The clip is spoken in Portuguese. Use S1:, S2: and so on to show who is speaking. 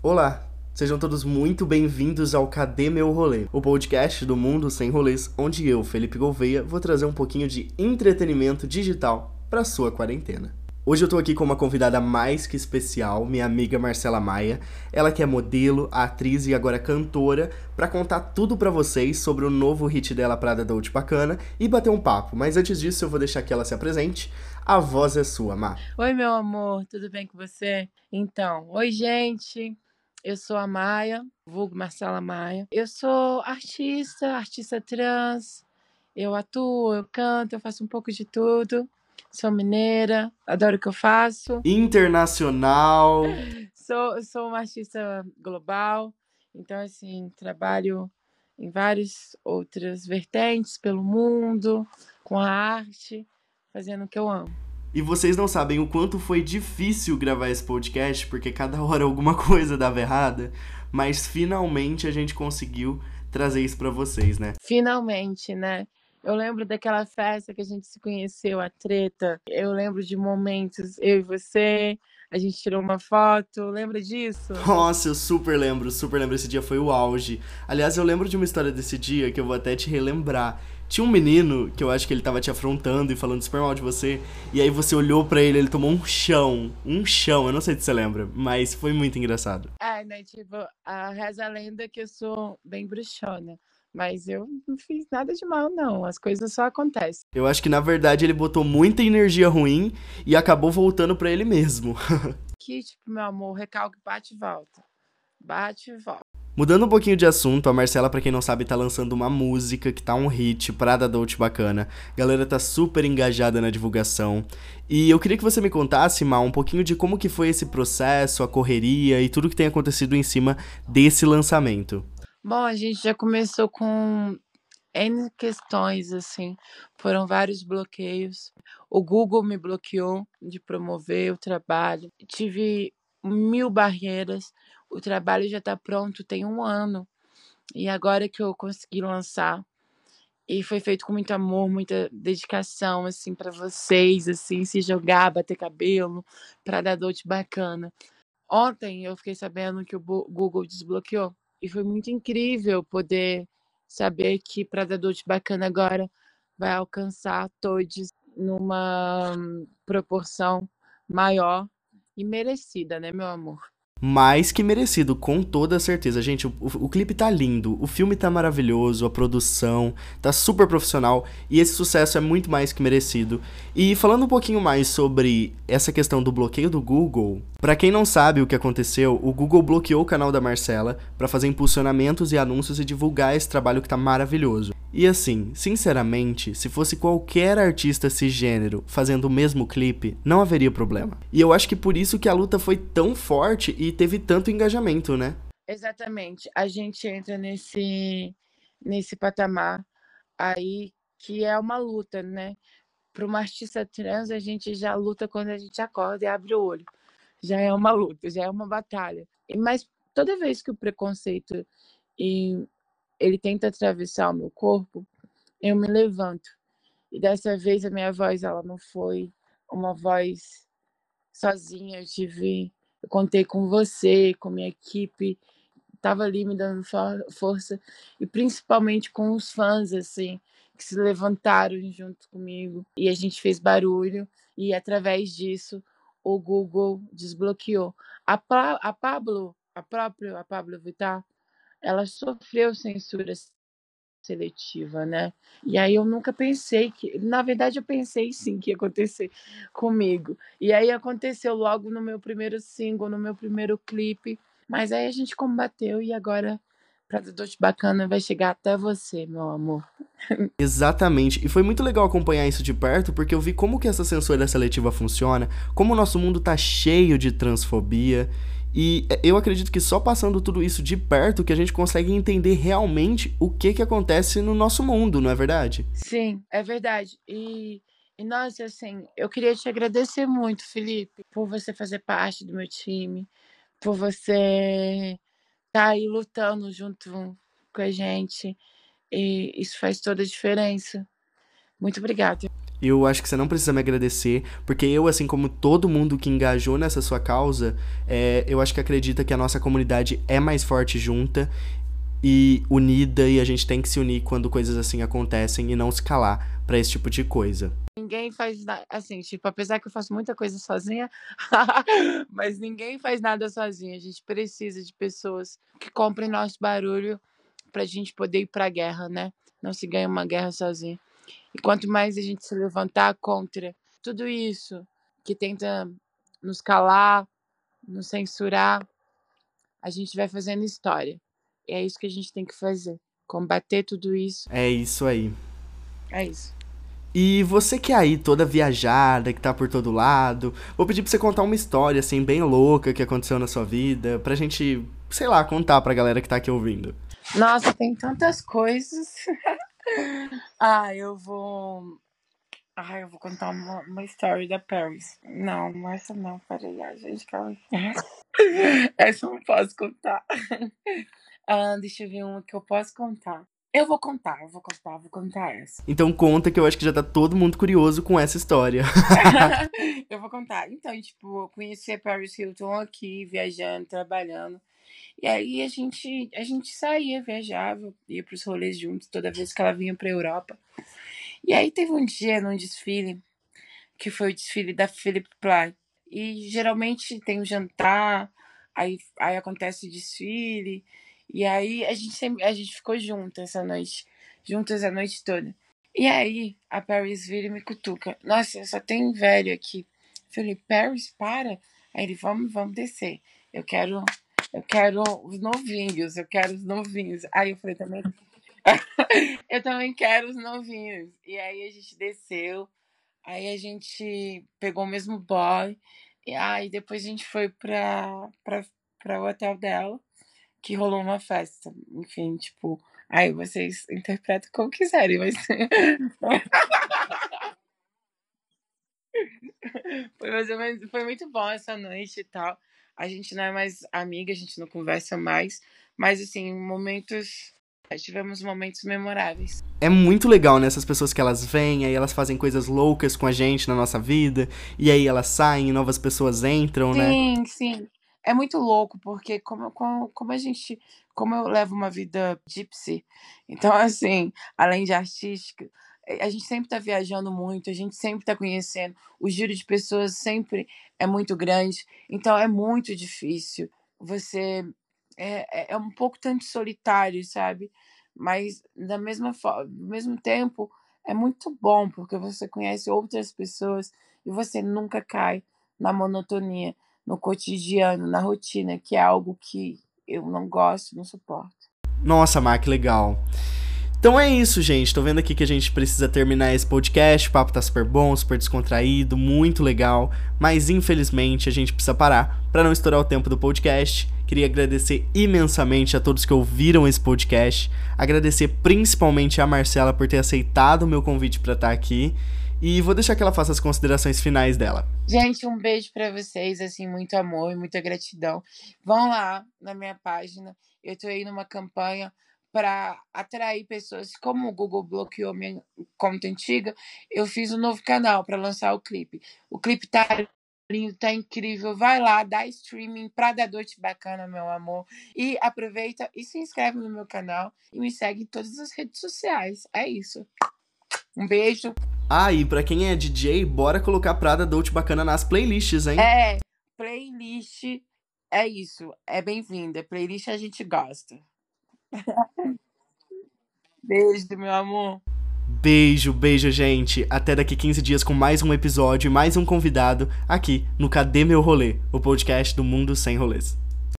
S1: Olá, sejam todos muito bem-vindos ao Cadê Meu Rolê, o podcast do Mundo Sem Rolês, onde eu, Felipe Gouveia, vou trazer um pouquinho de entretenimento digital para sua quarentena. Hoje eu tô aqui com uma convidada mais que especial, minha amiga Marcela Maia. Ela que é modelo, atriz e agora cantora, para contar tudo para vocês sobre o novo hit dela Prada Dolce Bacana e bater um papo. Mas antes disso, eu vou deixar que ela se apresente. A voz é sua, Mar.
S2: Oi, meu amor, tudo bem com você? Então, oi, gente. Eu sou a Maia, vulgo Marcela Maia. Eu sou artista, artista trans. Eu atuo, eu canto, eu faço um pouco de tudo. Sou mineira, adoro o que eu faço.
S1: Internacional.
S2: Sou, sou uma artista global. Então, assim, trabalho em várias outras vertentes pelo mundo, com a arte, fazendo o que eu amo.
S1: E vocês não sabem o quanto foi difícil gravar esse podcast, porque cada hora alguma coisa dava errada, mas finalmente a gente conseguiu trazer isso para vocês, né?
S2: Finalmente, né? Eu lembro daquela festa que a gente se conheceu, a treta. Eu lembro de momentos, eu e você, a gente tirou uma foto, lembra disso?
S1: Nossa, eu super lembro, super lembro. Esse dia foi o auge. Aliás, eu lembro de uma história desse dia que eu vou até te relembrar. Tinha um menino que eu acho que ele tava te afrontando e falando super mal de você. E aí você olhou para ele, ele tomou um chão. Um chão, eu não sei se você lembra, mas foi muito engraçado.
S2: É, né? Tipo, a reza a lenda que eu sou bem bruxona. Mas eu não fiz nada de mal, não. As coisas só acontecem.
S1: Eu acho que na verdade ele botou muita energia ruim e acabou voltando para ele mesmo.
S2: que, tipo, meu amor, recalque bate e volta. Bate e volta.
S1: Mudando um pouquinho de assunto, a Marcela, para quem não sabe, tá lançando uma música que tá um hit, Prada Dolce Bacana. A galera tá super engajada na divulgação. E eu queria que você me contasse, Mal, um pouquinho de como que foi esse processo, a correria e tudo que tem acontecido em cima desse lançamento.
S2: Bom, a gente já começou com N questões, assim. Foram vários bloqueios. O Google me bloqueou de promover o trabalho. Tive mil barreiras o trabalho já está pronto tem um ano. E agora que eu consegui lançar, e foi feito com muito amor, muita dedicação, assim, para vocês, assim, se jogar, bater cabelo, para dar dote bacana. Ontem eu fiquei sabendo que o Google desbloqueou, e foi muito incrível poder saber que para dar dote bacana agora vai alcançar todos numa proporção maior e merecida, né, meu amor?
S1: Mais que merecido, com toda certeza. Gente, o, o, clipe tá lindo, o filme tá maravilhoso, a produção tá super profissional e esse sucesso é muito mais que merecido. E falando um pouquinho mais sobre essa questão do bloqueio do Google, para quem não sabe o que aconteceu, o Google bloqueou o canal da Marcela para fazer impulsionamentos e anúncios e divulgar esse trabalho que tá maravilhoso. E assim, sinceramente, se fosse qualquer artista cisgênero fazendo o mesmo clipe, não haveria problema. E eu acho que por isso que a luta foi tão forte e teve tanto engajamento, né?
S2: Exatamente. A gente entra nesse nesse patamar aí que é uma luta, né? Para uma artista trans, a gente já luta quando a gente acorda e abre o olho. Já é uma luta, já é uma batalha. Mas toda vez que o preconceito ele tenta atravessar o meu corpo, eu me levanto. E dessa vez a minha voz ela não foi uma voz sozinha, eu tive, eu contei com você, com minha equipe, estava ali me dando força e principalmente com os fãs assim, que se levantaram junto comigo e a gente fez barulho e através disso o Google desbloqueou. A, pa a Pablo, a própria a Pablo Vittar, ela sofreu censura seletiva, né? E aí eu nunca pensei que, na verdade eu pensei sim que ia acontecer comigo. E aí aconteceu logo no meu primeiro single, no meu primeiro clipe, mas aí a gente combateu e agora Prata Doce Bacana vai chegar até você, meu amor.
S1: Exatamente. E foi muito legal acompanhar isso de perto, porque eu vi como que essa censura seletiva funciona, como o nosso mundo tá cheio de transfobia e é, eu acredito que só passando tudo isso de perto que a gente consegue entender realmente o que que acontece no nosso mundo, não é verdade?
S2: Sim, é verdade. E, e assim, eu queria te agradecer muito, Felipe, por você fazer parte do meu time, por você estar tá aí lutando junto com a gente. E isso faz toda a diferença. Muito obrigada.
S1: Eu acho que você não precisa me agradecer, porque eu, assim como todo mundo que engajou nessa sua causa, é, eu acho que acredita que a nossa comunidade é mais forte junta e unida, e a gente tem que se unir quando coisas assim acontecem e não se calar para esse tipo de coisa.
S2: Ninguém faz nada, assim, tipo, apesar que eu faço muita coisa sozinha, mas ninguém faz nada sozinho. A gente precisa de pessoas que comprem nosso barulho pra gente poder ir pra guerra, né? Não se ganha uma guerra sozinho. E quanto mais a gente se levantar contra tudo isso que tenta nos calar, nos censurar, a gente vai fazendo história. E é isso que a gente tem que fazer. Combater tudo isso.
S1: É isso aí.
S2: É isso.
S1: E você que é aí toda viajada, que tá por todo lado, vou pedir pra você contar uma história, assim, bem louca que aconteceu na sua vida, pra gente, sei lá, contar pra galera que tá aqui ouvindo.
S2: Nossa, tem tantas coisas. ah, eu vou. Ah, eu vou contar uma, uma história da Paris. Não, essa não, peraí, a gente, calma Essa eu não posso contar. ah, deixa eu ver uma que eu posso contar. Eu vou contar, eu vou contar, vou contar essa.
S1: Então conta que eu acho que já tá todo mundo curioso com essa história.
S2: eu vou contar. Então, tipo, eu conheci a Paris Hilton aqui, viajando, trabalhando. E aí a gente, a gente saía, viajava, ia pros rolês juntos toda vez que ela vinha pra Europa. E aí teve um dia num desfile, que foi o desfile da Philip Plath. E geralmente tem um jantar, aí, aí acontece o desfile. E aí a gente sempre, a gente ficou junto essa noite, juntas a noite toda. E aí a Paris vira e me cutuca. Nossa, só tem velho aqui. Eu falei, Paris, para. Aí ele, vamos, vamos descer. Eu quero eu quero os novinhos, eu quero os novinhos. Aí eu falei também. eu também quero os novinhos. E aí a gente desceu, aí a gente pegou o mesmo boy, e aí depois a gente foi pra, pra, pra o hotel dela, que rolou uma festa. Enfim, tipo, aí vocês interpretam como quiserem, mas. foi, mais ou menos, foi muito bom essa noite e tal a gente não é mais amiga, a gente não conversa mais, mas assim, momentos tivemos momentos memoráveis.
S1: É muito legal, né? Essas pessoas que elas vêm, aí elas fazem coisas loucas com a gente na nossa vida, e aí elas saem e novas pessoas entram,
S2: sim,
S1: né?
S2: Sim, sim. É muito louco, porque como, como, como a gente. Como eu levo uma vida gypsy, então, assim, além de artística, a gente sempre está viajando muito, a gente sempre está conhecendo, o giro de pessoas sempre é muito grande, então é muito difícil. Você é, é, é um pouco tanto solitário, sabe? Mas da mesma forma, ao mesmo tempo é muito bom porque você conhece outras pessoas e você nunca cai na monotonia, no cotidiano, na rotina, que é algo que eu não gosto, não suporto.
S1: Nossa, Mar, que legal. Então é isso, gente. Tô vendo aqui que a gente precisa terminar esse podcast. O papo tá super bom, super descontraído, muito legal. Mas infelizmente a gente precisa parar para não estourar o tempo do podcast. Queria agradecer imensamente a todos que ouviram esse podcast. Agradecer principalmente a Marcela por ter aceitado o meu convite para estar tá aqui. E vou deixar que ela faça as considerações finais dela.
S2: Gente, um beijo para vocês, assim, muito amor e muita gratidão. Vão lá na minha página. Eu tô aí numa campanha para atrair pessoas. Como o Google bloqueou minha conta antiga, eu fiz um novo canal para lançar o clipe. O clipe tá lindo, tá incrível. Vai lá, dá streaming pra dar doce bacana, meu amor. E aproveita e se inscreve no meu canal e me segue em todas as redes sociais. É isso. Um beijo.
S1: Ah, e pra quem é DJ, bora colocar Prada Dolce Bacana nas playlists, hein?
S2: É, playlist é isso. É bem-vinda. Playlist a gente gosta. Beijo, meu amor.
S1: Beijo, beijo, gente. Até daqui 15 dias com mais um episódio e mais um convidado aqui no Cadê Meu Rolê, o podcast do Mundo Sem Rolês.